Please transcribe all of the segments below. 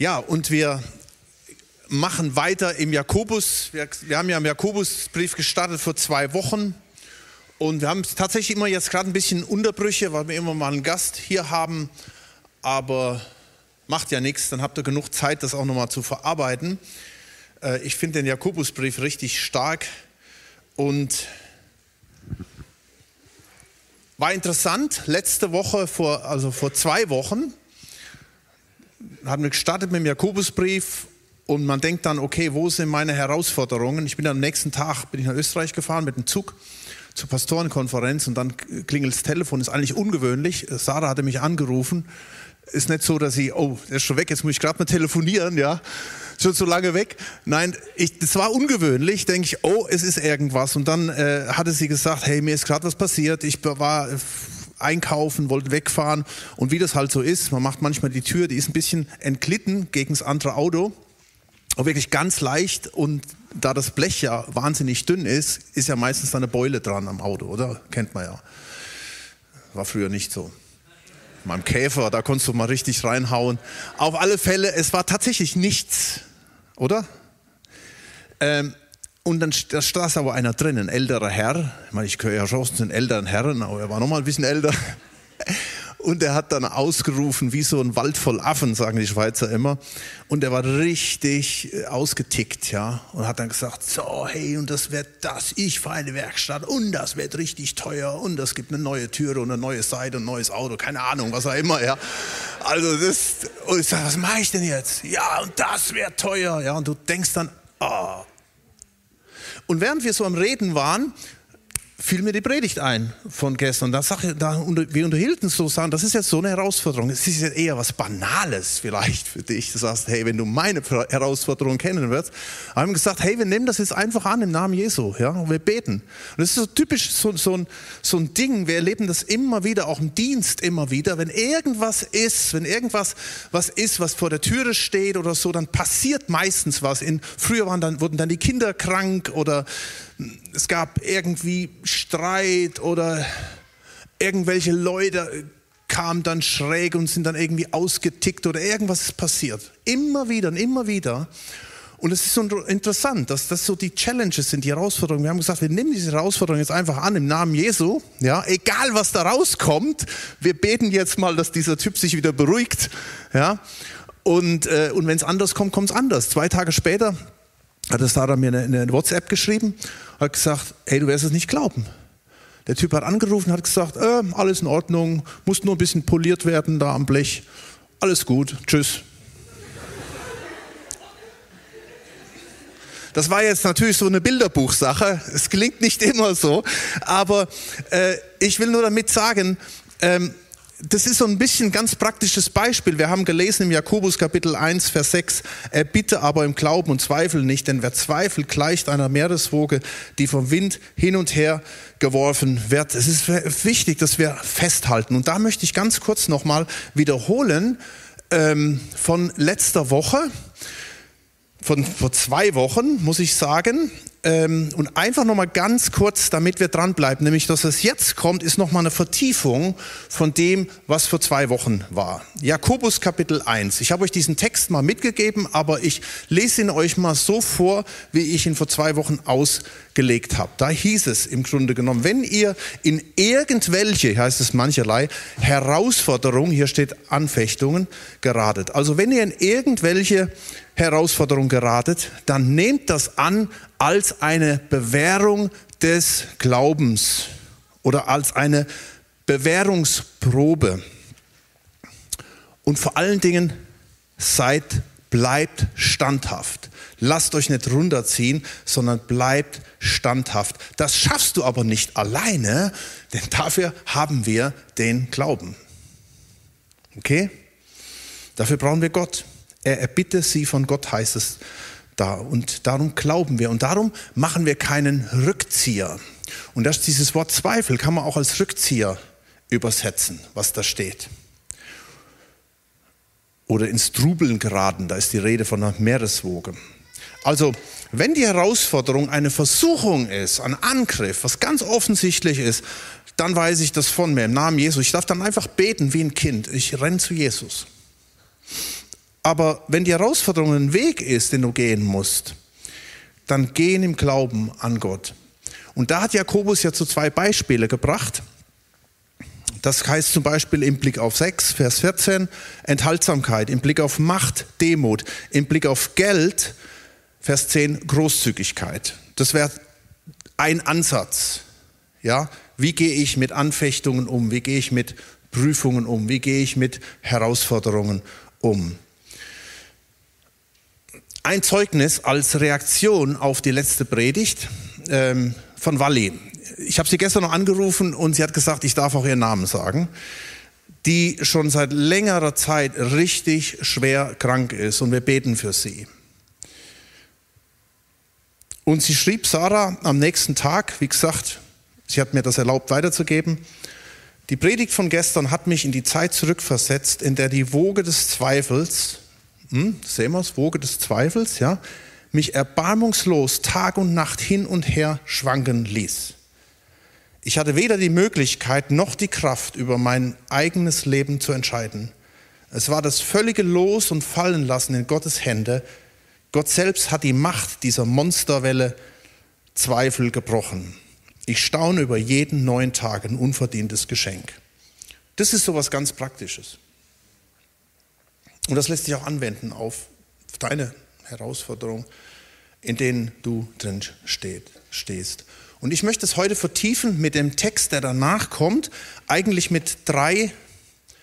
Ja, und wir machen weiter im Jakobus. Wir, wir, haben ja im Jakobusbrief gestartet vor zwei Wochen. Und wir haben tatsächlich immer jetzt gerade ein bisschen Unterbrüche, weil wir immer mal einen Gast hier haben. Aber macht ja nichts, dann habt ihr genug Zeit, das auch nochmal zu verarbeiten. Äh, ich finde den Jakobusbrief richtig stark und war interessant. Letzte Woche, vor, also vor zwei Wochen, haben wir gestartet mit dem Jakobusbrief und man denkt dann, okay, wo sind meine Herausforderungen? Ich bin am nächsten Tag bin ich nach Österreich gefahren mit dem Zug zur Pastorenkonferenz und dann klingelt das Telefon, ist eigentlich ungewöhnlich. Sarah hatte mich angerufen. Ist nicht so, dass sie, oh, der ist schon weg, jetzt muss ich gerade mal telefonieren, ja. Schon so lange weg. Nein, ich, das war ungewöhnlich, denke ich, oh, es ist irgendwas. Und dann äh, hatte sie gesagt, hey, mir ist gerade was passiert. Ich war einkaufen, wollte wegfahren. Und wie das halt so ist, man macht manchmal die Tür, die ist ein bisschen entglitten gegen das andere Auto. Auch wirklich ganz leicht und da das Blech ja wahnsinnig dünn ist, ist ja meistens eine Beule dran am Auto, oder? Kennt man ja. War früher nicht so. Meinem Käfer, da konntest du mal richtig reinhauen. Auf alle Fälle, es war tatsächlich nichts, oder? Ähm, und dann da saß aber einer drin, ein älterer Herr. Ich meine, ich gehöre ja schon zu den älteren Herren, aber er war noch mal ein bisschen älter. Und er hat dann ausgerufen, wie so ein Wald voll Affen, sagen die Schweizer immer. Und er war richtig äh, ausgetickt, ja. Und hat dann gesagt, so, hey, und das wird das, ich fahre eine Werkstatt und das wird richtig teuer und es gibt eine neue Türe und eine neue Seite und ein neues Auto, keine Ahnung, was auch immer, ja. Also das, und ich sage, was mache ich denn jetzt? Ja, und das wird teuer, ja. Und du denkst dann, oh, und während wir so am Reden waren, fiel mir die Predigt ein von gestern. Da sag, da, wir unterhielten so, sagen, das ist jetzt so eine Herausforderung. Es ist ja eher was Banales vielleicht für dich. Du sagst, hey, wenn du meine Herausforderung kennen wirst, haben gesagt, hey, wir nehmen das jetzt einfach an im Namen Jesu, ja, und wir beten. Und das ist so typisch so, so, ein, so ein Ding. Wir erleben das immer wieder, auch im Dienst immer wieder. Wenn irgendwas ist, wenn irgendwas was ist, was vor der Türe steht oder so, dann passiert meistens was. In, früher waren dann, wurden dann die Kinder krank oder es gab irgendwie Streit oder irgendwelche Leute kamen dann schräg und sind dann irgendwie ausgetickt oder irgendwas ist passiert. Immer wieder und immer wieder. Und es ist so interessant, dass das so die Challenges sind, die Herausforderungen. Wir haben gesagt, wir nehmen diese Herausforderung jetzt einfach an im Namen Jesu. Ja, egal was da rauskommt, wir beten jetzt mal, dass dieser Typ sich wieder beruhigt. Ja, und, äh, und wenn es anders kommt, kommt es anders. Zwei Tage später hat der Sarah mir eine, eine WhatsApp geschrieben, hat gesagt, hey, du wirst es nicht glauben. Der Typ hat angerufen, hat gesagt, äh, alles in Ordnung, muss nur ein bisschen poliert werden da am Blech. Alles gut, tschüss. Das war jetzt natürlich so eine Bilderbuchsache. Es klingt nicht immer so, aber äh, ich will nur damit sagen, ähm, das ist so ein bisschen ein ganz praktisches Beispiel. Wir haben gelesen im Jakobus Kapitel 1, Vers 6, er bitte aber im Glauben und Zweifel nicht, denn wer zweifelt, gleicht einer Meereswoge, die vom Wind hin und her geworfen wird. Es ist wichtig, dass wir festhalten. Und da möchte ich ganz kurz nochmal wiederholen ähm, von letzter Woche, von vor zwei Wochen, muss ich sagen ähm, und einfach nochmal ganz kurz, damit wir dranbleiben, nämlich dass es jetzt kommt, ist nochmal eine Vertiefung von dem, was vor zwei Wochen war. Jakobus Kapitel 1. Ich habe euch diesen Text mal mitgegeben, aber ich lese ihn euch mal so vor, wie ich ihn vor zwei Wochen ausgelegt habe. Da hieß es im Grunde genommen, wenn ihr in irgendwelche, heißt es mancherlei, Herausforderungen, hier steht Anfechtungen, geratet. Also wenn ihr in irgendwelche Herausforderung geratet, dann nehmt das an als eine Bewährung des Glaubens oder als eine Bewährungsprobe. Und vor allen Dingen seid, bleibt standhaft. Lasst euch nicht runterziehen, sondern bleibt standhaft. Das schaffst du aber nicht alleine, denn dafür haben wir den Glauben. Okay? Dafür brauchen wir Gott. Er erbitte sie von Gott, heißt es da. Und darum glauben wir. Und darum machen wir keinen Rückzieher. Und das, dieses Wort Zweifel kann man auch als Rückzieher übersetzen, was da steht. Oder ins Trubeln geraten, da ist die Rede von einer Meereswoge. Also, wenn die Herausforderung eine Versuchung ist, ein Angriff, was ganz offensichtlich ist, dann weiß ich das von mir im Namen Jesus. Ich darf dann einfach beten wie ein Kind. Ich renne zu Jesus. Aber wenn die Herausforderung ein Weg ist, den du gehen musst, dann gehen im Glauben an Gott. Und da hat Jakobus ja zu zwei Beispiele gebracht. Das heißt zum Beispiel im Blick auf 6, Vers 14, Enthaltsamkeit, im Blick auf Macht, Demut, im Blick auf Geld, Vers 10, Großzügigkeit. Das wäre ein Ansatz. Ja, wie gehe ich mit Anfechtungen um? Wie gehe ich mit Prüfungen um? Wie gehe ich mit Herausforderungen um? Ein Zeugnis als Reaktion auf die letzte Predigt ähm, von Walli. Ich habe sie gestern noch angerufen und sie hat gesagt, ich darf auch ihren Namen sagen, die schon seit längerer Zeit richtig schwer krank ist und wir beten für sie. Und sie schrieb Sarah am nächsten Tag, wie gesagt, sie hat mir das erlaubt weiterzugeben, die Predigt von gestern hat mich in die Zeit zurückversetzt, in der die Woge des Zweifels, hm, sehen wir es, Woge des Zweifels, ja, mich erbarmungslos Tag und Nacht hin und her schwanken ließ. Ich hatte weder die Möglichkeit noch die Kraft, über mein eigenes Leben zu entscheiden. Es war das völlige Los- und Fallenlassen in Gottes Hände. Gott selbst hat die Macht dieser Monsterwelle Zweifel gebrochen. Ich staune über jeden neuen Tag ein unverdientes Geschenk. Das ist so was ganz Praktisches. Und das lässt sich auch anwenden auf deine Herausforderung, in denen du drin steht, stehst. Und ich möchte es heute vertiefen mit dem Text, der danach kommt, eigentlich mit drei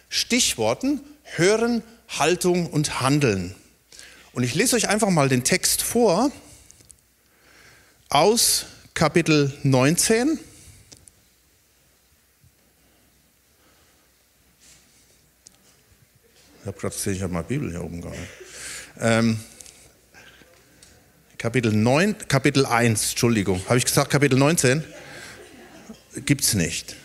Stichworten, Hören, Haltung und Handeln. Und ich lese euch einfach mal den Text vor aus Kapitel 19. Ich habe gerade gesehen, ich habe mal Bibel hier oben gehabt. Ähm, Kapitel 9, Kapitel 1, Entschuldigung. Habe ich gesagt Kapitel 19? Gibt es nicht.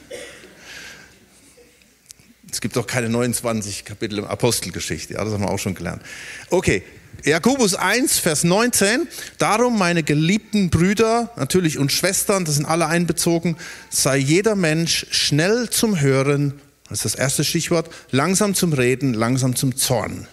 Es gibt auch keine 29 Kapitel im Apostelgeschichte, ja, das haben wir auch schon gelernt. Okay, Jakobus 1, Vers 19. Darum, meine geliebten Brüder, natürlich und Schwestern, das sind alle einbezogen, sei jeder Mensch schnell zum Hören, das ist das erste Stichwort, langsam zum Reden, langsam zum Zorn.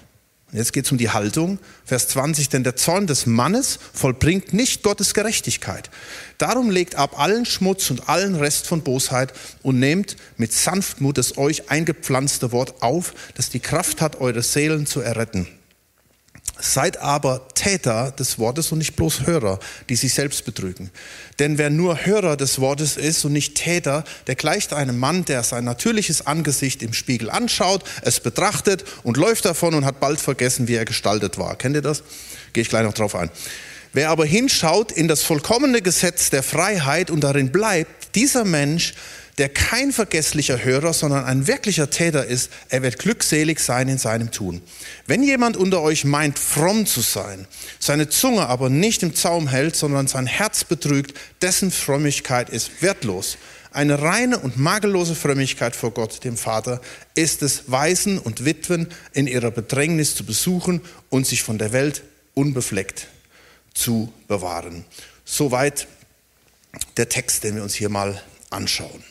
Jetzt geht es um die Haltung. Vers 20, denn der Zorn des Mannes vollbringt nicht Gottes Gerechtigkeit. Darum legt ab allen Schmutz und allen Rest von Bosheit und nehmt mit Sanftmut das euch eingepflanzte Wort auf, das die Kraft hat, eure Seelen zu erretten. Seid aber Täter des Wortes und nicht bloß Hörer, die sich selbst betrügen. Denn wer nur Hörer des Wortes ist und nicht Täter, der gleicht einem Mann, der sein natürliches Angesicht im Spiegel anschaut, es betrachtet und läuft davon und hat bald vergessen, wie er gestaltet war. Kennt ihr das? Gehe ich gleich noch drauf ein. Wer aber hinschaut in das vollkommene Gesetz der Freiheit und darin bleibt, dieser Mensch der kein vergesslicher Hörer, sondern ein wirklicher Täter ist, er wird glückselig sein in seinem Tun. Wenn jemand unter euch meint, fromm zu sein, seine Zunge aber nicht im Zaum hält, sondern sein Herz betrügt, dessen Frömmigkeit ist wertlos. Eine reine und makellose Frömmigkeit vor Gott, dem Vater, ist es, Waisen und Witwen in ihrer Bedrängnis zu besuchen und sich von der Welt unbefleckt zu bewahren. Soweit der Text, den wir uns hier mal anschauen.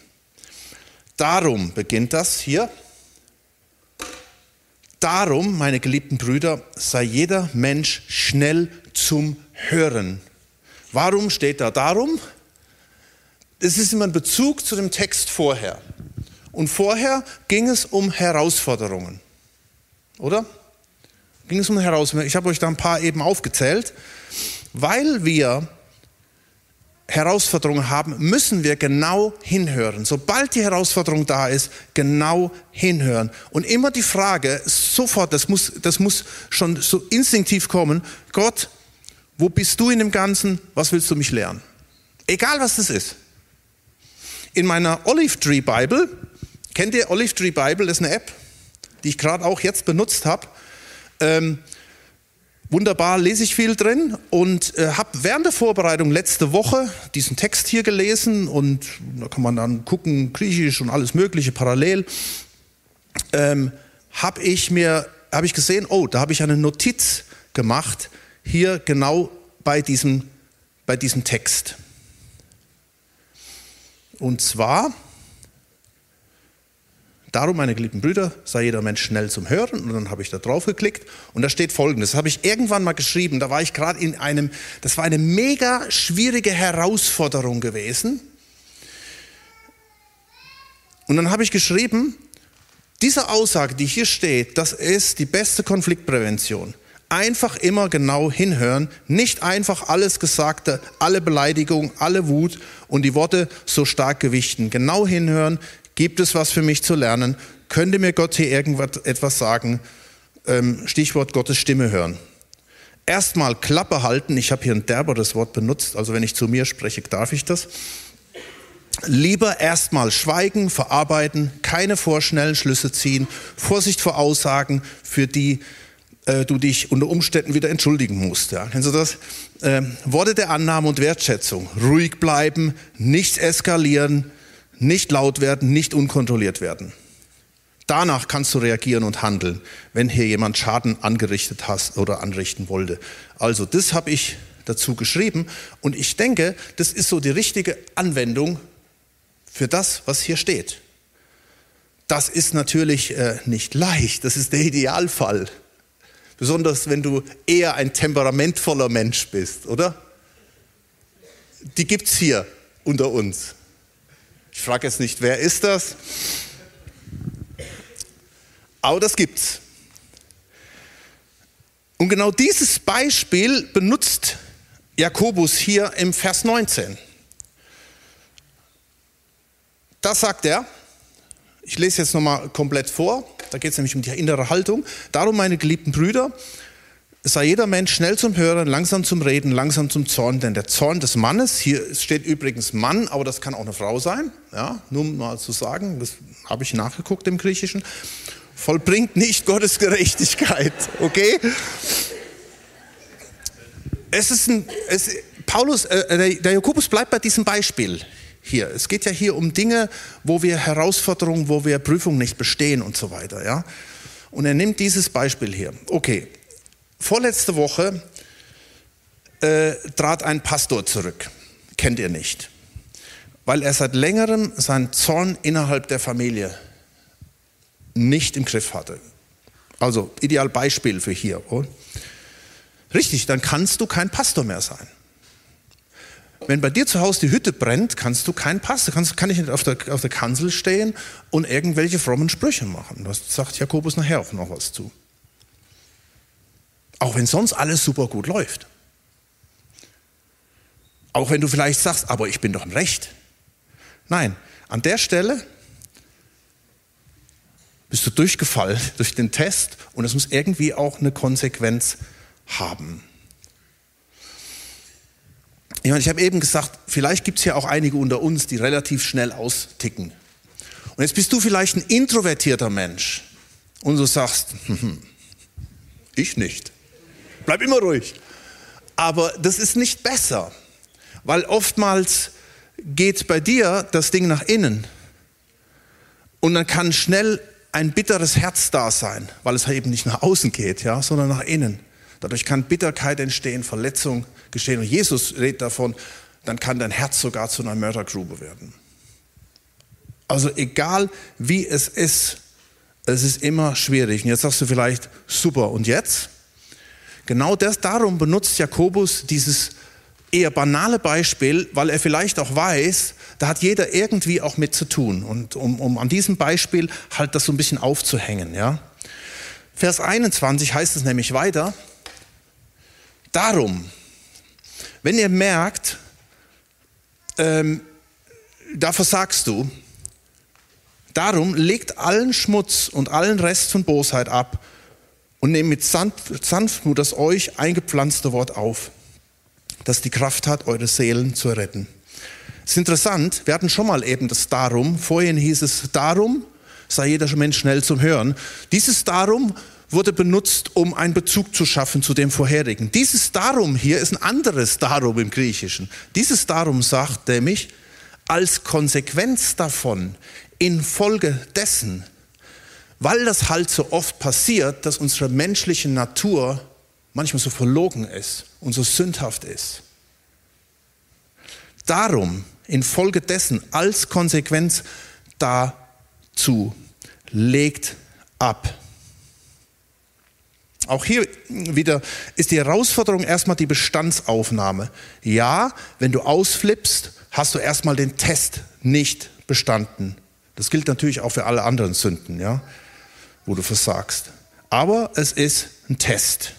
Darum beginnt das hier. Darum, meine geliebten Brüder, sei jeder Mensch schnell zum Hören. Warum steht da darum? Es ist immer ein Bezug zu dem Text vorher. Und vorher ging es um Herausforderungen. Oder? Ging es um Herausforderungen. Ich habe euch da ein paar eben aufgezählt. Weil wir Herausforderungen haben, müssen wir genau hinhören. Sobald die Herausforderung da ist, genau hinhören. Und immer die Frage, sofort, das muss, das muss schon so instinktiv kommen, Gott, wo bist du in dem Ganzen? Was willst du mich lernen? Egal was das ist. In meiner Olive Tree Bible, kennt ihr Olive Tree Bible, das ist eine App, die ich gerade auch jetzt benutzt habe. Ähm, Wunderbar, lese ich viel drin und äh, habe während der Vorbereitung letzte Woche diesen Text hier gelesen und da kann man dann gucken, Griechisch und alles Mögliche parallel. Ähm, habe ich mir, habe ich gesehen, oh, da habe ich eine Notiz gemacht, hier genau bei diesem, bei diesem Text. Und zwar, Darum, meine geliebten Brüder, sei jeder Mensch schnell zum Hören. Und dann habe ich da drauf geklickt und da steht folgendes. Das habe ich irgendwann mal geschrieben. Da war ich gerade in einem, das war eine mega schwierige Herausforderung gewesen. Und dann habe ich geschrieben, diese Aussage, die hier steht, das ist die beste Konfliktprävention. Einfach immer genau hinhören, nicht einfach alles Gesagte, alle Beleidigung, alle Wut und die Worte so stark gewichten. Genau hinhören, gibt es was für mich zu lernen? Könnte mir Gott hier irgendetwas sagen? Ähm, Stichwort Gottes Stimme hören. Erstmal Klappe halten, ich habe hier ein derberes Wort benutzt, also wenn ich zu mir spreche, darf ich das. Lieber erstmal schweigen, verarbeiten, keine vorschnellen Schlüsse ziehen, Vorsicht vor Aussagen, für die äh, du dich unter Umständen wieder entschuldigen musst. Ja. Kennst du das? Äh, Worte der Annahme und Wertschätzung. Ruhig bleiben, nicht eskalieren, nicht laut werden, nicht unkontrolliert werden. Danach kannst du reagieren und handeln, wenn hier jemand Schaden angerichtet hast oder anrichten wollte. Also das habe ich dazu geschrieben und ich denke, das ist so die richtige Anwendung für das, was hier steht. Das ist natürlich äh, nicht leicht, das ist der Idealfall. Besonders wenn du eher ein temperamentvoller Mensch bist, oder? Die gibt es hier unter uns. Ich frage jetzt nicht, wer ist das? Aber das gibt's. Und genau dieses Beispiel benutzt Jakobus hier im Vers 19. Das sagt er. Ich lese jetzt nochmal komplett vor. Da geht es nämlich um die innere Haltung. Darum, meine geliebten Brüder, sei jeder Mensch schnell zum Hören, langsam zum Reden, langsam zum Zorn, denn der Zorn des Mannes, hier steht übrigens Mann, aber das kann auch eine Frau sein, ja, nur mal zu sagen, das habe ich nachgeguckt im Griechischen, vollbringt nicht Gottes Gerechtigkeit, okay? Es ist ein, es, Paulus, äh, der, der Jakobus bleibt bei diesem Beispiel hier. Es geht ja hier um Dinge, wo wir Herausforderungen, wo wir Prüfungen nicht bestehen und so weiter. Ja? Und er nimmt dieses Beispiel hier. Okay, vorletzte Woche äh, trat ein Pastor zurück. Kennt ihr nicht. Weil er seit längerem seinen Zorn innerhalb der Familie nicht im Griff hatte. Also ideal Beispiel für hier. Oder? Richtig, dann kannst du kein Pastor mehr sein. Wenn bei dir zu Hause die Hütte brennt, kannst du keinen Pass, kannst, kann ich nicht auf der, auf der Kanzel stehen und irgendwelche frommen Sprüche machen. Das sagt Jakobus nachher auch noch was zu. Auch wenn sonst alles super gut läuft. Auch wenn du vielleicht sagst, aber ich bin doch im Recht. Nein, an der Stelle bist du durchgefallen durch den Test und es muss irgendwie auch eine Konsequenz haben. Ich, meine, ich habe eben gesagt, vielleicht gibt es ja auch einige unter uns, die relativ schnell austicken. Und jetzt bist du vielleicht ein introvertierter Mensch und du sagst, hm, ich nicht. Bleib immer ruhig. Aber das ist nicht besser, weil oftmals geht bei dir das Ding nach innen und dann kann schnell ein bitteres Herz da sein, weil es eben nicht nach außen geht, ja, sondern nach innen. Dadurch kann Bitterkeit entstehen, Verletzung geschehen. Und Jesus redet davon, dann kann dein Herz sogar zu einer Mördergrube werden. Also egal wie es ist, es ist immer schwierig. Und jetzt sagst du vielleicht, super, und jetzt? Genau das, darum benutzt Jakobus dieses eher banale Beispiel, weil er vielleicht auch weiß, da hat jeder irgendwie auch mit zu tun. Und um, um an diesem Beispiel halt das so ein bisschen aufzuhängen. Ja? Vers 21 heißt es nämlich weiter, Darum, wenn ihr merkt, ähm, da versagst du, darum legt allen Schmutz und allen Rest von Bosheit ab und nehmt mit Sanftmut das euch eingepflanzte Wort auf, das die Kraft hat, eure Seelen zu retten. Es ist interessant, wir hatten schon mal eben das Darum, vorhin hieß es Darum, sei jeder Mensch schnell zum Hören. Dieses Darum wurde benutzt, um einen Bezug zu schaffen zu dem vorherigen. Dieses Darum hier ist ein anderes Darum im Griechischen. Dieses Darum sagt nämlich, als Konsequenz davon, infolge dessen, weil das halt so oft passiert, dass unsere menschliche Natur manchmal so verlogen ist und so sündhaft ist. Darum, infolgedessen, als Konsequenz dazu legt ab. Auch hier wieder ist die Herausforderung erstmal die Bestandsaufnahme. Ja, wenn du ausflippst, hast du erstmal den Test nicht bestanden. Das gilt natürlich auch für alle anderen Sünden, ja, wo du versagst. Aber es ist ein Test.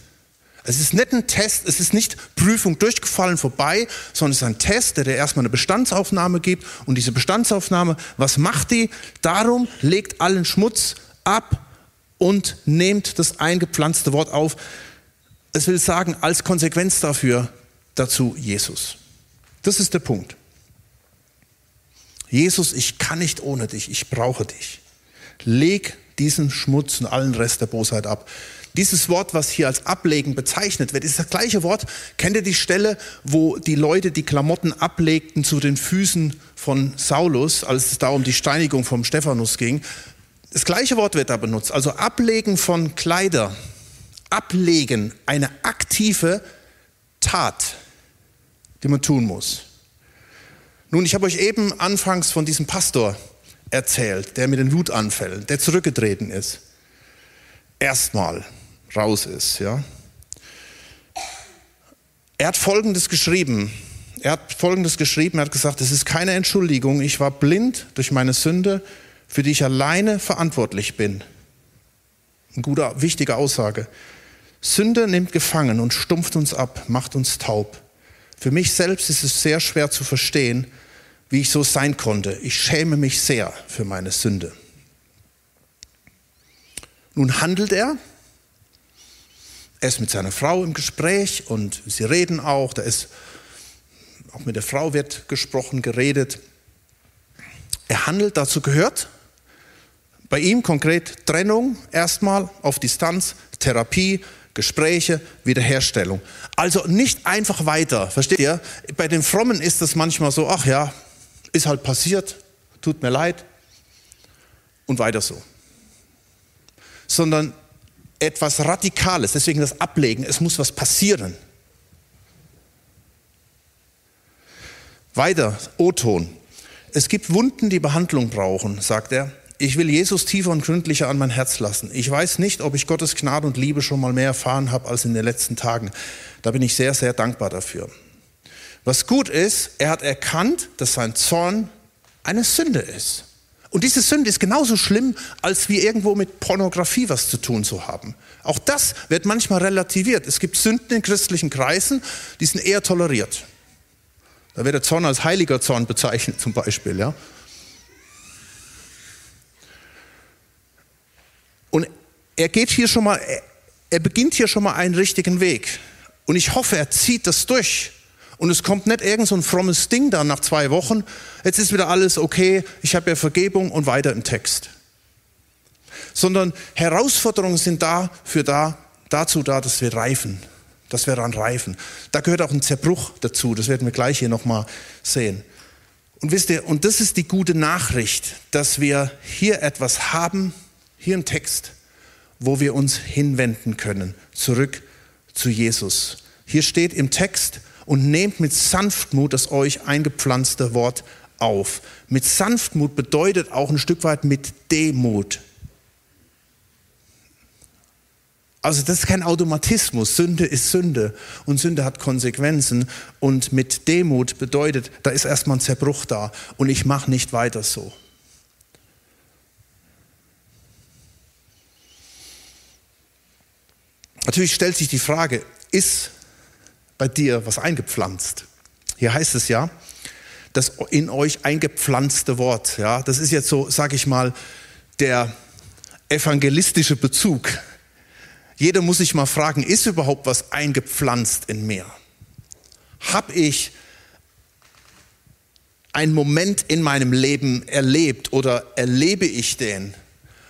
Es ist nicht ein Test, es ist nicht Prüfung durchgefallen vorbei, sondern es ist ein Test, der dir erstmal eine Bestandsaufnahme gibt. Und diese Bestandsaufnahme, was macht die? Darum legt allen Schmutz ab und nehmt das eingepflanzte Wort auf. Es will sagen, als Konsequenz dafür, dazu Jesus. Das ist der Punkt. Jesus, ich kann nicht ohne dich, ich brauche dich. Leg diesen Schmutz und allen Rest der Bosheit ab. Dieses Wort, was hier als Ablegen bezeichnet wird, ist das gleiche Wort. Kennt ihr die Stelle, wo die Leute die Klamotten ablegten zu den Füßen von Saulus, als es da um die Steinigung vom Stephanus ging? Das gleiche Wort wird da benutzt. Also Ablegen von Kleider. Ablegen, eine aktive Tat, die man tun muss. Nun, ich habe euch eben anfangs von diesem Pastor erzählt, der mit den Wutanfällen, der zurückgetreten ist, erstmal raus ist. Ja. Er hat Folgendes geschrieben. Er hat Folgendes geschrieben. Er hat gesagt, es ist keine Entschuldigung. Ich war blind durch meine Sünde, für die ich alleine verantwortlich bin. Eine gute, wichtige Aussage. Sünde nimmt gefangen und stumpft uns ab, macht uns taub. Für mich selbst ist es sehr schwer zu verstehen, wie ich so sein konnte. Ich schäme mich sehr für meine Sünde. Nun handelt er. Er ist mit seiner Frau im Gespräch und sie reden auch. Da ist auch mit der Frau wird gesprochen, geredet. Er handelt, dazu gehört bei ihm konkret Trennung erstmal auf Distanz, Therapie, Gespräche, Wiederherstellung. Also nicht einfach weiter, versteht ihr? Bei den Frommen ist das manchmal so, ach ja, ist halt passiert, tut mir leid und weiter so. Sondern etwas Radikales, deswegen das Ablegen, es muss was passieren. Weiter, O-Ton. Es gibt Wunden, die Behandlung brauchen, sagt er. Ich will Jesus tiefer und gründlicher an mein Herz lassen. Ich weiß nicht, ob ich Gottes Gnade und Liebe schon mal mehr erfahren habe als in den letzten Tagen. Da bin ich sehr, sehr dankbar dafür. Was gut ist, er hat erkannt, dass sein Zorn eine Sünde ist. Und diese Sünde ist genauso schlimm, als wir irgendwo mit Pornografie was zu tun zu haben. Auch das wird manchmal relativiert. Es gibt Sünden in christlichen Kreisen, die sind eher toleriert. Da wird der Zorn als heiliger Zorn bezeichnet zum Beispiel. Ja? Und er geht hier schon mal, er beginnt hier schon mal einen richtigen Weg. Und ich hoffe, er zieht das durch. Und es kommt nicht irgend so ein frommes Ding dann nach zwei Wochen. Jetzt ist wieder alles okay, ich habe ja Vergebung und weiter im Text. Sondern Herausforderungen sind dafür da, dazu da, dass wir reifen, dass wir daran reifen. Da gehört auch ein Zerbruch dazu, das werden wir gleich hier nochmal sehen. Und wisst ihr, und das ist die gute Nachricht, dass wir hier etwas haben, hier im Text, wo wir uns hinwenden können, zurück zu Jesus. Hier steht im Text, und nehmt mit Sanftmut das euch eingepflanzte Wort auf. Mit Sanftmut bedeutet auch ein Stück weit mit Demut. Also das ist kein Automatismus. Sünde ist Sünde und Sünde hat Konsequenzen. Und mit Demut bedeutet, da ist erstmal ein Zerbruch da und ich mache nicht weiter so. Natürlich stellt sich die Frage, ist bei dir was eingepflanzt. Hier heißt es ja, das in euch eingepflanzte Wort. Ja, das ist jetzt so, sag ich mal, der evangelistische Bezug. Jeder muss sich mal fragen, ist überhaupt was eingepflanzt in mir? Hab ich einen Moment in meinem Leben erlebt oder erlebe ich den?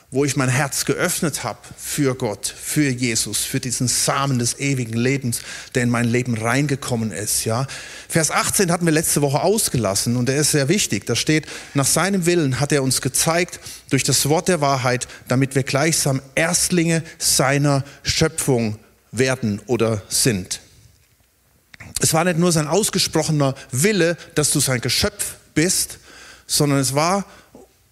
Wo ich mein Herz geöffnet habe für Gott, für Jesus, für diesen Samen des ewigen Lebens, der in mein Leben reingekommen ist. Ja, Vers 18 hatten wir letzte Woche ausgelassen und der ist sehr wichtig. Da steht: Nach seinem Willen hat er uns gezeigt durch das Wort der Wahrheit, damit wir gleichsam Erstlinge seiner Schöpfung werden oder sind. Es war nicht nur sein ausgesprochener Wille, dass du sein Geschöpf bist, sondern es war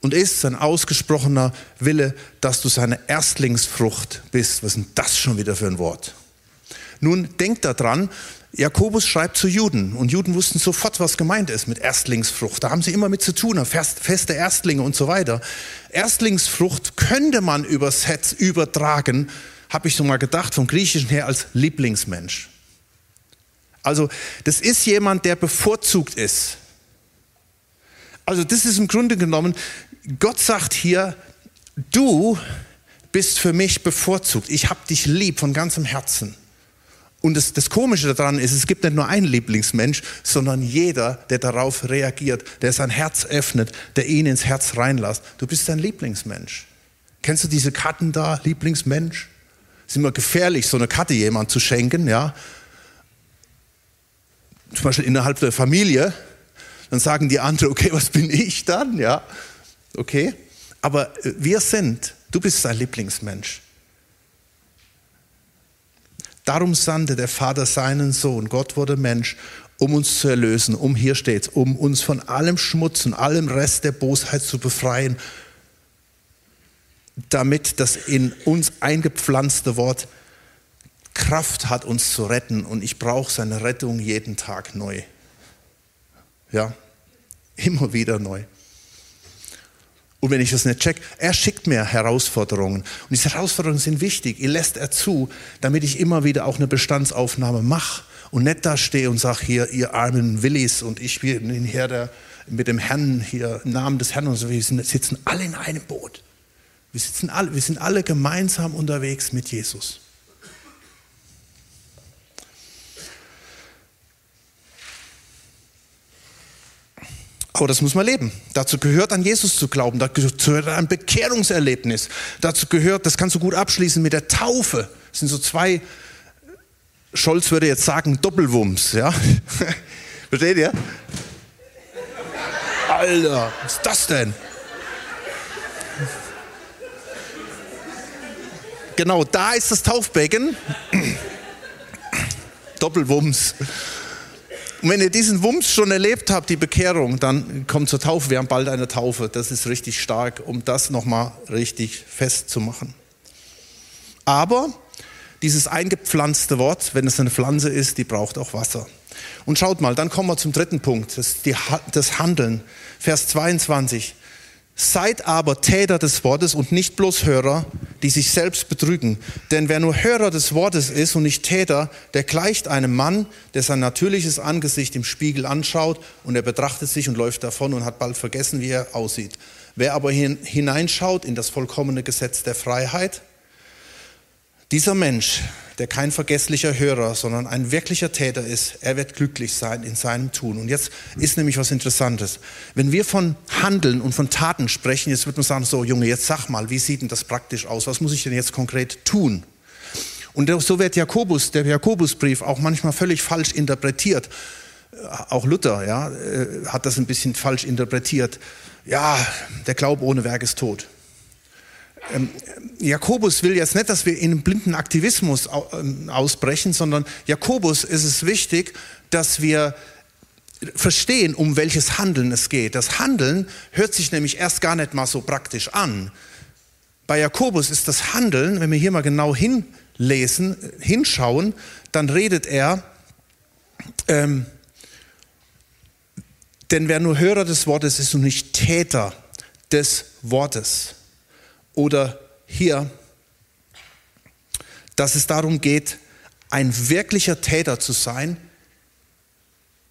und ist sein ausgesprochener Wille, dass du seine Erstlingsfrucht bist. Was ist denn das schon wieder für ein Wort? Nun denkt daran, Jakobus schreibt zu Juden und Juden wussten sofort, was gemeint ist mit Erstlingsfrucht. Da haben sie immer mit zu tun, feste Erstlinge und so weiter. Erstlingsfrucht könnte man übersetzt, übertragen, habe ich so mal gedacht, vom Griechischen her als Lieblingsmensch. Also das ist jemand, der bevorzugt ist. Also das ist im Grunde genommen, Gott sagt hier, du bist für mich bevorzugt. Ich habe dich lieb von ganzem Herzen. Und das, das Komische daran ist, es gibt nicht nur einen Lieblingsmensch, sondern jeder, der darauf reagiert, der sein Herz öffnet, der ihn ins Herz reinlässt. Du bist ein Lieblingsmensch. Kennst du diese Karten da, Lieblingsmensch? ist immer gefährlich, so eine Karte jemand zu schenken, ja. Zum Beispiel innerhalb der Familie. Dann sagen die anderen, okay, was bin ich dann, ja. Okay. Aber äh, wir sind, du bist sein Lieblingsmensch. Darum sandte der Vater seinen Sohn, Gott wurde Mensch, um uns zu erlösen, um hier steht, um uns von allem Schmutz und allem Rest der Bosheit zu befreien, damit das in uns eingepflanzte Wort Kraft hat, uns zu retten. Und ich brauche seine Rettung jeden Tag neu. Ja, immer wieder neu. Und wenn ich das nicht check, er schickt mir Herausforderungen. Und diese Herausforderungen sind wichtig. Ihr lässt er zu, damit ich immer wieder auch eine Bestandsaufnahme mache und nicht da stehe und sage, hier, ihr armen Willis und ich bin hier der, mit dem Herrn hier, im Namen des Herrn und so, wir sitzen alle in einem Boot. Wir, sitzen alle, wir sind alle gemeinsam unterwegs mit Jesus. Aber das muss man leben. Dazu gehört an Jesus zu glauben, dazu gehört ein Bekehrungserlebnis. Dazu gehört, das kannst du gut abschließen mit der Taufe. Das sind so zwei, Scholz würde jetzt sagen, Doppelwumms. Ja? Versteht ihr? Alter, was ist das denn? Genau, da ist das Taufbecken. Doppelwumms. Und wenn ihr diesen Wumms schon erlebt habt, die Bekehrung, dann kommt zur Taufe. Wir haben bald eine Taufe. Das ist richtig stark, um das nochmal richtig festzumachen. Aber dieses eingepflanzte Wort, wenn es eine Pflanze ist, die braucht auch Wasser. Und schaut mal, dann kommen wir zum dritten Punkt, das, die, das Handeln. Vers 22. Seid aber Täter des Wortes und nicht bloß Hörer, die sich selbst betrügen. Denn wer nur Hörer des Wortes ist und nicht Täter, der gleicht einem Mann, der sein natürliches Angesicht im Spiegel anschaut und er betrachtet sich und läuft davon und hat bald vergessen, wie er aussieht. Wer aber hineinschaut in das vollkommene Gesetz der Freiheit, dieser Mensch der kein vergesslicher Hörer, sondern ein wirklicher Täter ist, er wird glücklich sein in seinem Tun. Und jetzt ist nämlich was Interessantes. Wenn wir von Handeln und von Taten sprechen, jetzt wird man sagen, so Junge, jetzt sag mal, wie sieht denn das praktisch aus? Was muss ich denn jetzt konkret tun? Und so wird Jakobus, der Jakobusbrief auch manchmal völlig falsch interpretiert. Auch Luther ja, äh, hat das ein bisschen falsch interpretiert. Ja, der Glaube ohne Werk ist tot. Ähm, Jakobus will jetzt nicht, dass wir in einen blinden Aktivismus ähm, ausbrechen, sondern Jakobus ist es wichtig, dass wir verstehen, um welches Handeln es geht. Das Handeln hört sich nämlich erst gar nicht mal so praktisch an. Bei Jakobus ist das Handeln, wenn wir hier mal genau hinlesen, hinschauen, dann redet er, ähm, denn wer nur Hörer des Wortes ist und nicht Täter des Wortes. Oder hier, dass es darum geht, ein wirklicher Täter zu sein,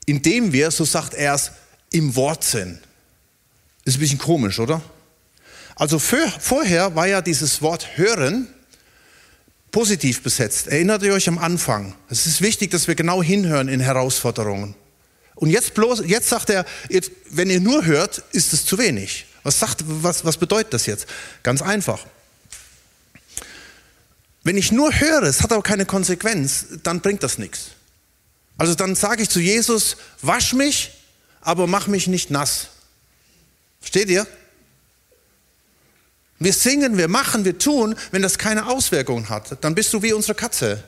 indem wir, so sagt er es, im Wort sind. Ist ein bisschen komisch, oder? Also für, vorher war ja dieses Wort hören positiv besetzt. Erinnert ihr euch am Anfang? Es ist wichtig, dass wir genau hinhören in Herausforderungen. Und jetzt bloß, jetzt sagt er, wenn ihr nur hört, ist es zu wenig. Was, sagt, was, was bedeutet das jetzt? Ganz einfach. Wenn ich nur höre, es hat aber keine Konsequenz, dann bringt das nichts. Also dann sage ich zu Jesus, wasch mich, aber mach mich nicht nass. Versteht ihr? Wir singen, wir machen, wir tun, wenn das keine Auswirkungen hat, dann bist du wie unsere Katze.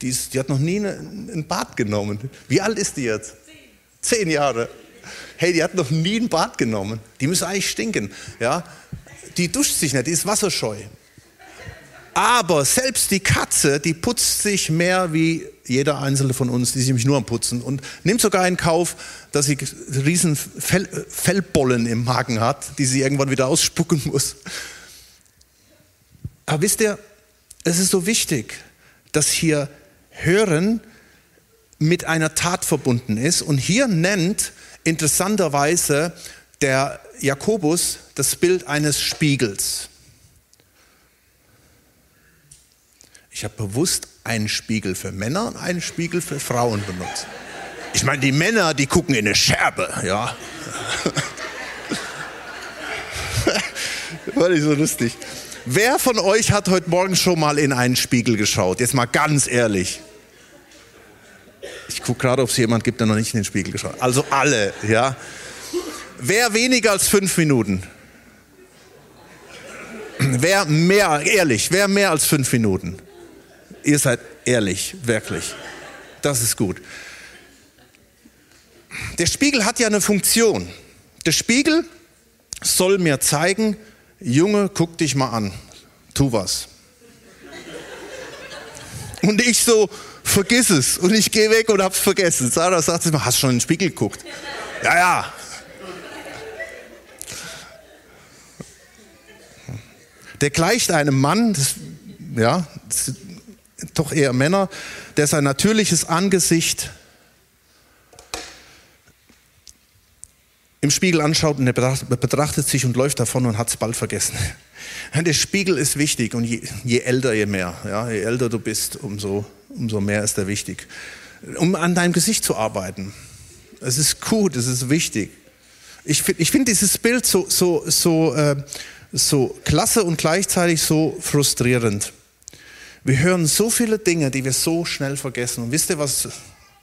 Die, ist, die hat noch nie einen Bad genommen. Wie alt ist die jetzt? Zehn, Zehn Jahre. Hey, die hat noch nie ein Bad genommen. Die müssen eigentlich stinken. Ja? Die duscht sich nicht, die ist wasserscheu. Aber selbst die Katze, die putzt sich mehr wie jeder einzelne von uns, die sich nämlich nur am Putzen und nimmt sogar in Kauf, dass sie riesen Fell, Fellbollen im Magen hat, die sie irgendwann wieder ausspucken muss. Aber wisst ihr, es ist so wichtig, dass hier Hören mit einer Tat verbunden ist. Und hier nennt interessanterweise der Jakobus das Bild eines Spiegels. Ich habe bewusst einen Spiegel für Männer und einen Spiegel für Frauen benutzt. Ich meine, die Männer, die gucken in eine Scherbe, ja. War nicht so lustig. Wer von euch hat heute Morgen schon mal in einen Spiegel geschaut? Jetzt mal ganz ehrlich. Ich gucke gerade, ob es jemand gibt, der noch nicht in den Spiegel geschaut hat. Also alle, ja. Wer weniger als fünf Minuten? Wer mehr, ehrlich, wer mehr als fünf Minuten? Ihr seid ehrlich, wirklich. Das ist gut. Der Spiegel hat ja eine Funktion. Der Spiegel soll mir zeigen, Junge, guck dich mal an, tu was. Und ich so, vergiss es. Und ich gehe weg und hab's vergessen. Sarah sagt immer, hast du schon in den Spiegel geguckt? Ja, ja. Der gleicht einem Mann, das, ja, das doch eher Männer, der sein natürliches Angesicht im Spiegel anschaut und er betrachtet sich und läuft davon und hat es bald vergessen. Der Spiegel ist wichtig und je, je älter, je mehr. Ja, je älter du bist, umso, umso mehr ist er wichtig. Um an deinem Gesicht zu arbeiten. Es ist gut, es ist wichtig. Ich, ich finde dieses Bild so, so, so, äh, so klasse und gleichzeitig so frustrierend. Wir hören so viele Dinge, die wir so schnell vergessen. Und wisst ihr, was,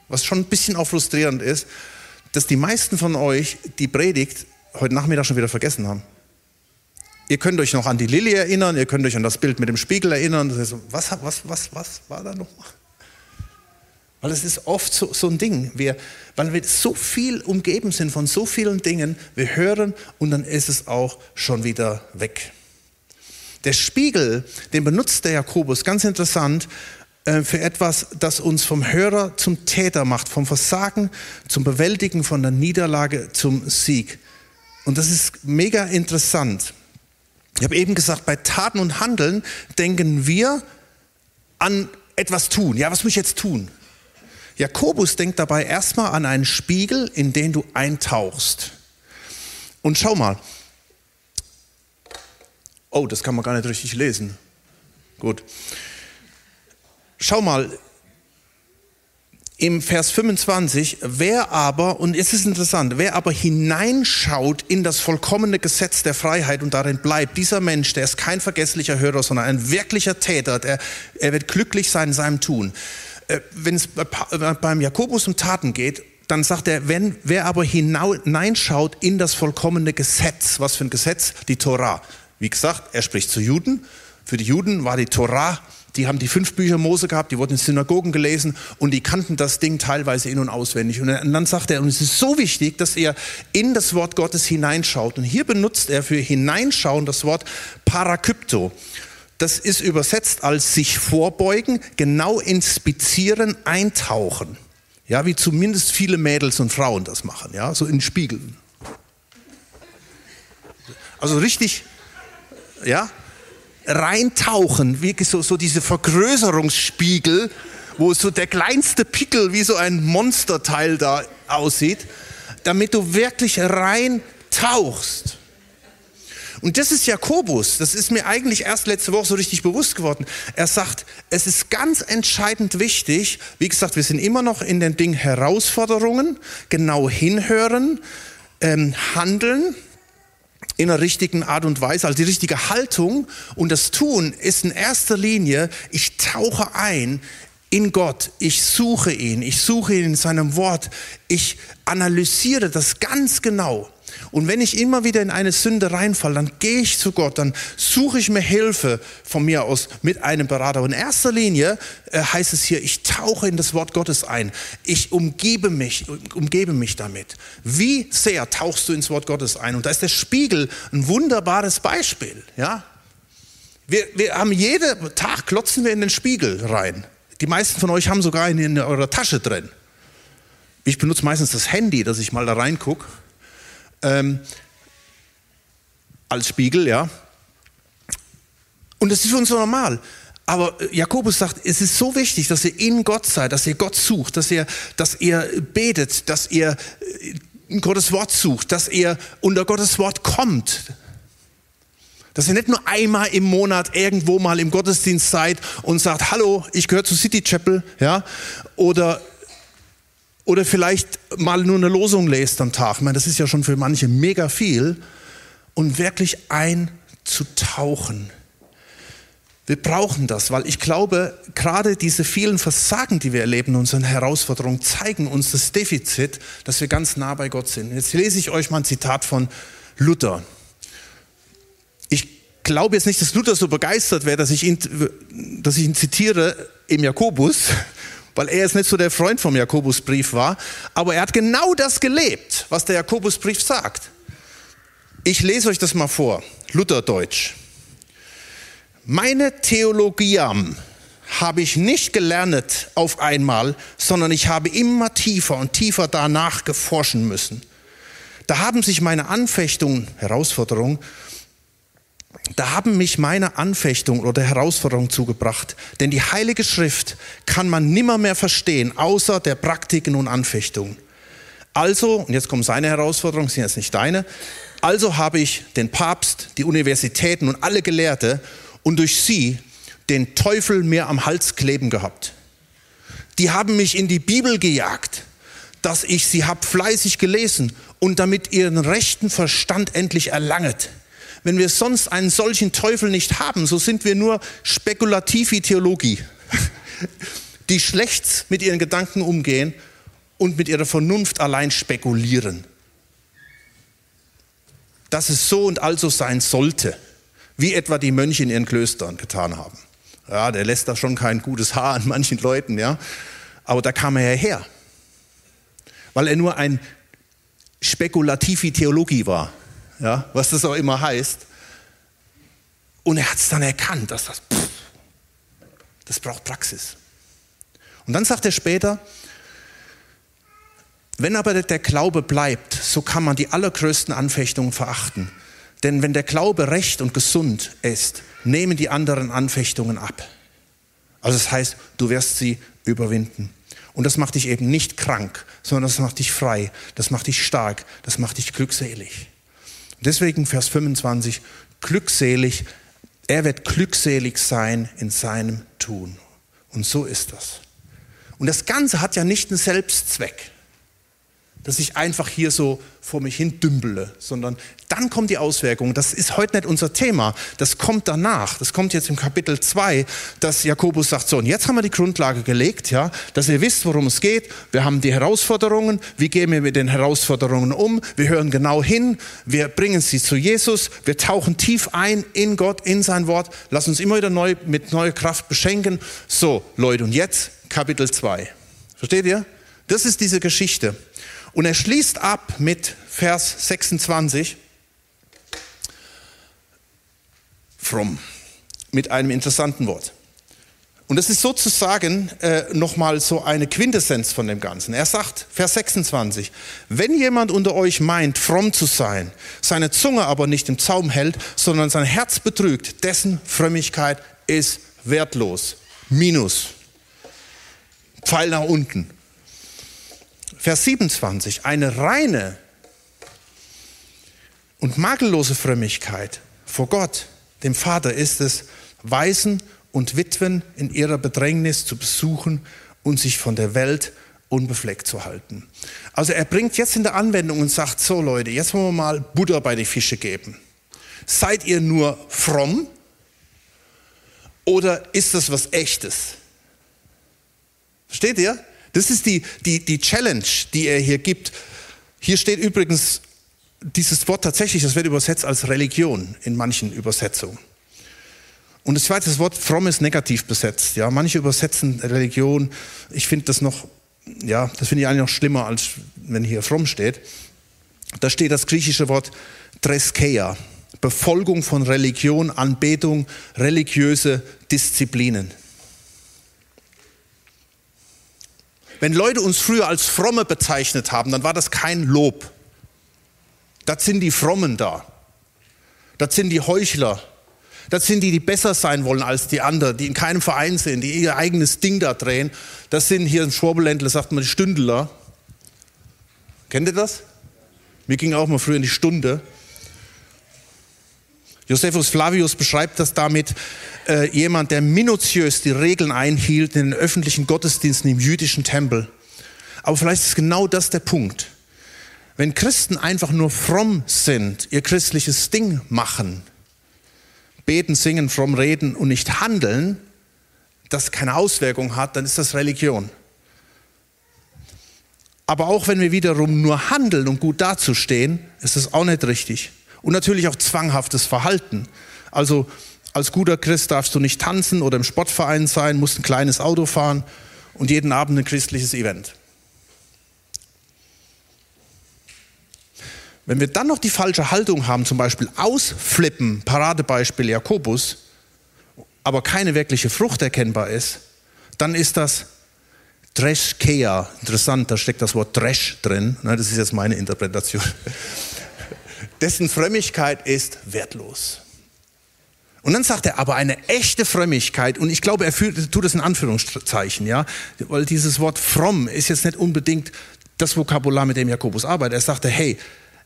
was schon ein bisschen auch frustrierend ist? Dass die meisten von euch die Predigt heute Nachmittag schon wieder vergessen haben. Ihr könnt euch noch an die Lilly erinnern, ihr könnt euch an das Bild mit dem Spiegel erinnern. was, was, was, was war da noch? Weil es ist oft so, so ein Ding, wir, weil wir so viel umgeben sind von so vielen Dingen, wir hören und dann ist es auch schon wieder weg. Der Spiegel, den benutzt der Jakobus ganz interessant äh, für etwas, das uns vom Hörer zum Täter macht, vom Versagen zum Bewältigen, von der Niederlage zum Sieg. Und das ist mega interessant. Ich habe eben gesagt, bei Taten und Handeln denken wir an etwas tun. Ja, was muss ich jetzt tun? Jakobus denkt dabei erstmal an einen Spiegel, in den du eintauchst. Und schau mal, Oh, das kann man gar nicht richtig lesen. Gut. Schau mal, im Vers 25, wer aber, und es ist interessant, wer aber hineinschaut in das vollkommene Gesetz der Freiheit und darin bleibt, dieser Mensch, der ist kein vergesslicher Hörer, sondern ein wirklicher Täter, der, er wird glücklich sein in seinem Tun. Äh, wenn es beim Jakobus um Taten geht, dann sagt er, wenn, wer aber hineinschaut in das vollkommene Gesetz, was für ein Gesetz? Die Torah. Wie gesagt, er spricht zu Juden. Für die Juden war die Torah, die haben die fünf Bücher Mose gehabt, die wurden in Synagogen gelesen und die kannten das Ding teilweise in- und auswendig. Und dann sagt er, und es ist so wichtig, dass er in das Wort Gottes hineinschaut. Und hier benutzt er für hineinschauen das Wort Parakypto. Das ist übersetzt als sich vorbeugen, genau inspizieren, eintauchen. Ja, wie zumindest viele Mädels und Frauen das machen, ja, so in den Spiegel. Also richtig ja, reintauchen, wirklich so, so diese Vergrößerungsspiegel, wo so der kleinste Pickel wie so ein Monsterteil da aussieht, damit du wirklich reintauchst. Und das ist Jakobus, das ist mir eigentlich erst letzte Woche so richtig bewusst geworden. Er sagt, es ist ganz entscheidend wichtig, wie gesagt, wir sind immer noch in den Ding Herausforderungen, genau hinhören, ähm, handeln, in der richtigen Art und Weise, also die richtige Haltung und das Tun ist in erster Linie, ich tauche ein in Gott, ich suche ihn, ich suche ihn in seinem Wort, ich analysiere das ganz genau. Und wenn ich immer wieder in eine Sünde reinfalle, dann gehe ich zu Gott, dann suche ich mir Hilfe von mir aus mit einem Berater. Und in erster Linie äh, heißt es hier, ich tauche in das Wort Gottes ein. Ich umgebe mich, umgebe mich damit. Wie sehr tauchst du ins Wort Gottes ein? Und da ist der Spiegel ein wunderbares Beispiel. Ja? Wir, wir haben jeden Tag klotzen wir in den Spiegel rein. Die meisten von euch haben sogar einen in eurer Tasche drin. Ich benutze meistens das Handy, dass ich mal da reingucke. Ähm, als Spiegel, ja. Und das ist für uns so normal. Aber Jakobus sagt, es ist so wichtig, dass ihr in Gott seid, dass ihr Gott sucht, dass ihr, dass ihr betet, dass ihr äh, Gottes Wort sucht, dass ihr unter Gottes Wort kommt. Dass ihr nicht nur einmal im Monat irgendwo mal im Gottesdienst seid und sagt, hallo, ich gehöre zu City Chapel, ja, oder oder vielleicht mal nur eine Losung lest am Tag. Ich meine, das ist ja schon für manche mega viel. Und wirklich einzutauchen. Wir brauchen das, weil ich glaube, gerade diese vielen Versagen, die wir erleben, unseren Herausforderungen, zeigen uns das Defizit, dass wir ganz nah bei Gott sind. Jetzt lese ich euch mal ein Zitat von Luther. Ich glaube jetzt nicht, dass Luther so begeistert wäre, dass ich ihn, dass ich ihn zitiere im Jakobus, weil er jetzt nicht so der Freund vom Jakobusbrief war, aber er hat genau das gelebt, was der Jakobusbrief sagt. Ich lese euch das mal vor, Lutherdeutsch. Meine Theologiam habe ich nicht gelernt auf einmal, sondern ich habe immer tiefer und tiefer danach geforschen müssen. Da haben sich meine Anfechtungen, Herausforderungen da haben mich meine Anfechtung oder Herausforderung zugebracht. Denn die Heilige Schrift kann man nimmer mehr verstehen, außer der Praktiken und Anfechtungen. Also, und jetzt kommen seine Herausforderungen, sind jetzt nicht deine. Also habe ich den Papst, die Universitäten und alle Gelehrte und durch sie den Teufel mir am Hals kleben gehabt. Die haben mich in die Bibel gejagt, dass ich sie hab fleißig gelesen und damit ihren rechten Verstand endlich erlanget wenn wir sonst einen solchen Teufel nicht haben, so sind wir nur spekulativi Theologie, die schlecht mit ihren Gedanken umgehen und mit ihrer Vernunft allein spekulieren. Dass es so und also sein sollte, wie etwa die Mönche in ihren Klöstern getan haben. Ja, der lässt da schon kein gutes Haar an manchen Leuten, ja. Aber da kam er her. Weil er nur ein spekulativi Theologie war ja, was das auch immer heißt. Und er hat es dann erkannt, dass das, pff, das braucht Praxis. Und dann sagt er später, wenn aber der Glaube bleibt, so kann man die allergrößten Anfechtungen verachten. Denn wenn der Glaube recht und gesund ist, nehmen die anderen Anfechtungen ab. Also das heißt, du wirst sie überwinden. Und das macht dich eben nicht krank, sondern das macht dich frei, das macht dich stark, das macht dich glückselig. Deswegen Vers 25, glückselig, er wird glückselig sein in seinem Tun. Und so ist das. Und das Ganze hat ja nicht einen Selbstzweck dass ich einfach hier so vor mich hin dümpele, sondern dann kommt die Auswirkung. Das ist heute nicht unser Thema. Das kommt danach. Das kommt jetzt im Kapitel 2, dass Jakobus sagt, so, und jetzt haben wir die Grundlage gelegt, ja, dass ihr wisst, worum es geht. Wir haben die Herausforderungen. Wie gehen wir mit den Herausforderungen um? Wir hören genau hin. Wir bringen sie zu Jesus. Wir tauchen tief ein in Gott, in sein Wort. Lass uns immer wieder neu, mit neuer Kraft beschenken. So, Leute, und jetzt Kapitel 2. Versteht ihr? Das ist diese Geschichte. Und er schließt ab mit Vers 26. Fromm. Mit einem interessanten Wort. Und das ist sozusagen äh, nochmal so eine Quintessenz von dem Ganzen. Er sagt, Vers 26, wenn jemand unter euch meint, fromm zu sein, seine Zunge aber nicht im Zaum hält, sondern sein Herz betrügt, dessen Frömmigkeit ist wertlos. Minus. Pfeil nach unten. Vers 27, eine reine und makellose Frömmigkeit vor Gott, dem Vater, ist es, Waisen und Witwen in ihrer Bedrängnis zu besuchen und sich von der Welt unbefleckt zu halten. Also er bringt jetzt in der Anwendung und sagt, so Leute, jetzt wollen wir mal Butter bei die Fische geben. Seid ihr nur fromm oder ist das was echtes? Versteht ihr? Das ist die, die, die Challenge, die er hier gibt. Hier steht übrigens dieses Wort tatsächlich, das wird übersetzt als Religion in manchen Übersetzungen. Und das zweite Wort fromm ist negativ besetzt. Ja, manche übersetzen Religion. Ich finde das noch, ja, das finde ich eigentlich noch schlimmer, als wenn hier fromm steht. Da steht das griechische Wort Treskeia. Befolgung von Religion, Anbetung, religiöse Disziplinen. Wenn Leute uns früher als Fromme bezeichnet haben, dann war das kein Lob. Das sind die Frommen da. Das sind die Heuchler. Das sind die, die besser sein wollen als die anderen, die in keinem Verein sind, die ihr eigenes Ding da drehen. Das sind hier in Schwabeländler, sagt man, die Stündler. Kennt ihr das? Mir ging auch mal früher in die Stunde. Josephus Flavius beschreibt das damit, äh, jemand, der minutiös die Regeln einhielt in den öffentlichen Gottesdiensten im jüdischen Tempel. Aber vielleicht ist genau das der Punkt. Wenn Christen einfach nur fromm sind, ihr christliches Ding machen, beten, singen, fromm reden und nicht handeln, das keine Auswirkung hat, dann ist das Religion. Aber auch wenn wir wiederum nur handeln, um gut dazustehen, ist das auch nicht richtig. Und natürlich auch zwanghaftes Verhalten. Also als guter Christ darfst du nicht tanzen oder im Sportverein sein, musst ein kleines Auto fahren und jeden Abend ein christliches Event. Wenn wir dann noch die falsche Haltung haben, zum Beispiel ausflippen, Paradebeispiel Jakobus, aber keine wirkliche Frucht erkennbar ist, dann ist das Dreschkea. Interessant, da steckt das Wort Dresch drin. Das ist jetzt meine Interpretation dessen Frömmigkeit ist wertlos. Und dann sagt er, aber eine echte Frömmigkeit, und ich glaube, er führt, tut es in Anführungszeichen, ja, weil dieses Wort fromm ist jetzt nicht unbedingt das Vokabular, mit dem Jakobus arbeitet. Er sagte, hey,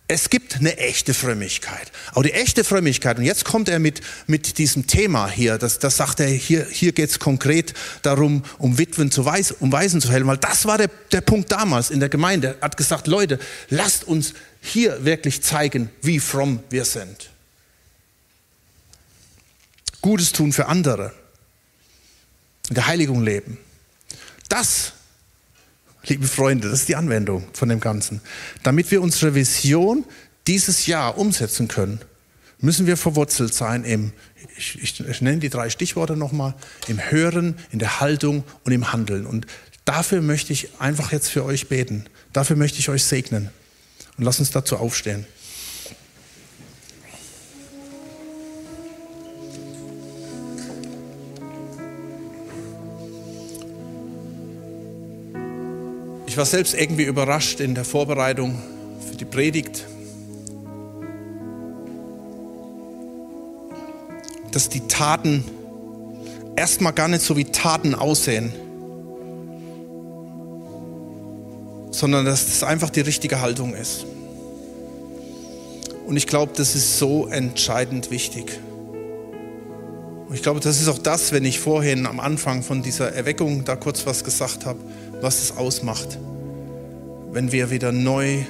es gibt eine echte Frömmigkeit. Aber die echte Frömmigkeit, und jetzt kommt er mit, mit diesem Thema hier, das, das sagt er, hier, hier geht es konkret darum, um Witwen zu Weis, um Waisen zu helfen, weil das war der, der Punkt damals in der Gemeinde. Er hat gesagt, Leute, lasst uns hier wirklich zeigen, wie fromm wir sind. Gutes tun für andere. In der Heiligung leben. Das, liebe Freunde, das ist die Anwendung von dem Ganzen. Damit wir unsere Vision dieses Jahr umsetzen können, müssen wir verwurzelt sein im, ich, ich, ich nenne die drei Stichworte nochmal, im Hören, in der Haltung und im Handeln. Und dafür möchte ich einfach jetzt für euch beten. Dafür möchte ich euch segnen. Und lass uns dazu aufstehen. Ich war selbst irgendwie überrascht in der Vorbereitung für die Predigt, dass die Taten erstmal gar nicht so wie Taten aussehen, sondern dass das einfach die richtige Haltung ist. Und ich glaube, das ist so entscheidend wichtig. Und ich glaube, das ist auch das, wenn ich vorhin am Anfang von dieser Erweckung da kurz was gesagt habe, was es ausmacht, wenn wir wieder neu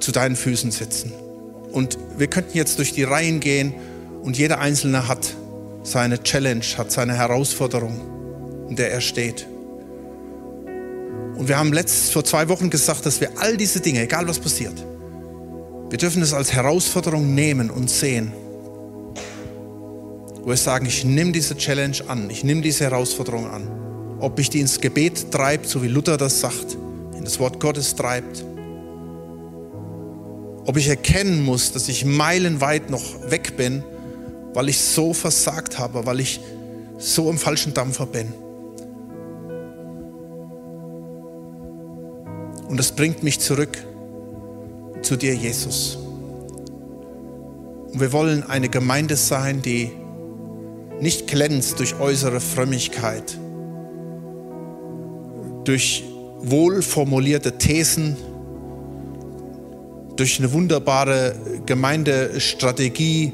zu deinen Füßen sitzen. Und wir könnten jetzt durch die Reihen gehen und jeder Einzelne hat seine Challenge, hat seine Herausforderung, in der er steht. Und wir haben letzt, vor zwei Wochen gesagt, dass wir all diese Dinge, egal was passiert, wir dürfen es als Herausforderung nehmen und sehen. Wo wir sagen, ich nehme diese Challenge an, ich nehme diese Herausforderung an. Ob ich die ins Gebet treibt, so wie Luther das sagt, in das Wort Gottes treibt. Ob ich erkennen muss, dass ich meilenweit noch weg bin, weil ich so versagt habe, weil ich so im falschen Dampfer bin. Und das bringt mich zurück zu dir, Jesus. Und wir wollen eine Gemeinde sein, die nicht glänzt durch äußere Frömmigkeit, durch wohlformulierte Thesen, durch eine wunderbare Gemeindestrategie,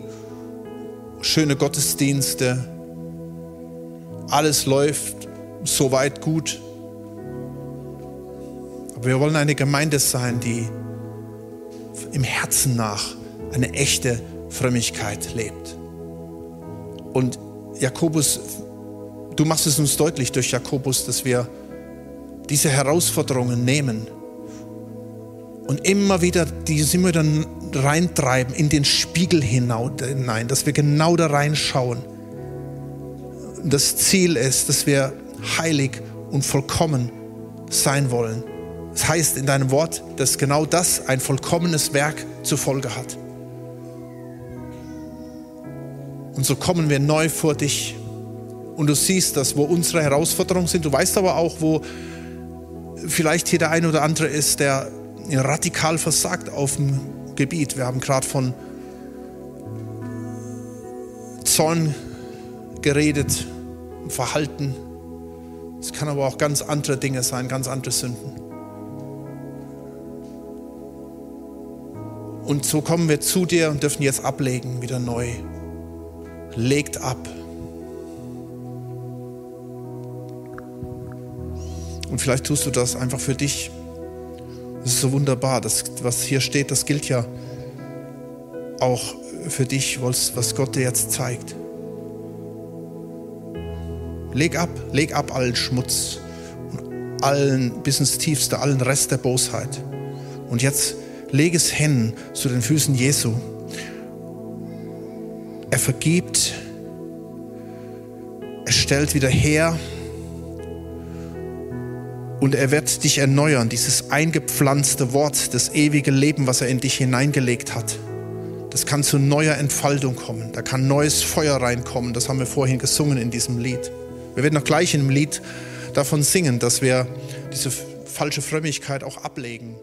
schöne Gottesdienste. Alles läuft soweit gut. Wir wollen eine Gemeinde sein, die im Herzen nach eine echte Frömmigkeit lebt. Und Jakobus, du machst es uns deutlich durch Jakobus, dass wir diese Herausforderungen nehmen Und immer wieder dieses immer dann reintreiben in den Spiegel hinein, dass wir genau da reinschauen. Das Ziel ist, dass wir heilig und vollkommen sein wollen. Das heißt in deinem Wort, dass genau das ein vollkommenes Werk zur Folge hat. Und so kommen wir neu vor dich. Und du siehst das, wo unsere Herausforderungen sind. Du weißt aber auch, wo vielleicht hier der eine oder andere ist, der radikal versagt auf dem Gebiet. Wir haben gerade von Zorn geredet, Verhalten. Es kann aber auch ganz andere Dinge sein, ganz andere Sünden. Und so kommen wir zu dir und dürfen jetzt ablegen, wieder neu. Legt ab. Und vielleicht tust du das einfach für dich. Das ist so wunderbar. Das, was hier steht, das gilt ja auch für dich, was Gott dir jetzt zeigt. Leg ab, leg ab allen Schmutz allen bis ins Tiefste, allen Rest der Bosheit. Und jetzt leg es hin zu den Füßen Jesu. Er vergibt, er stellt wieder her und er wird dich erneuern, dieses eingepflanzte Wort, das ewige Leben, was er in dich hineingelegt hat. Das kann zu neuer Entfaltung kommen, da kann neues Feuer reinkommen, das haben wir vorhin gesungen in diesem Lied. Wir werden noch gleich in dem Lied davon singen, dass wir diese falsche Frömmigkeit auch ablegen.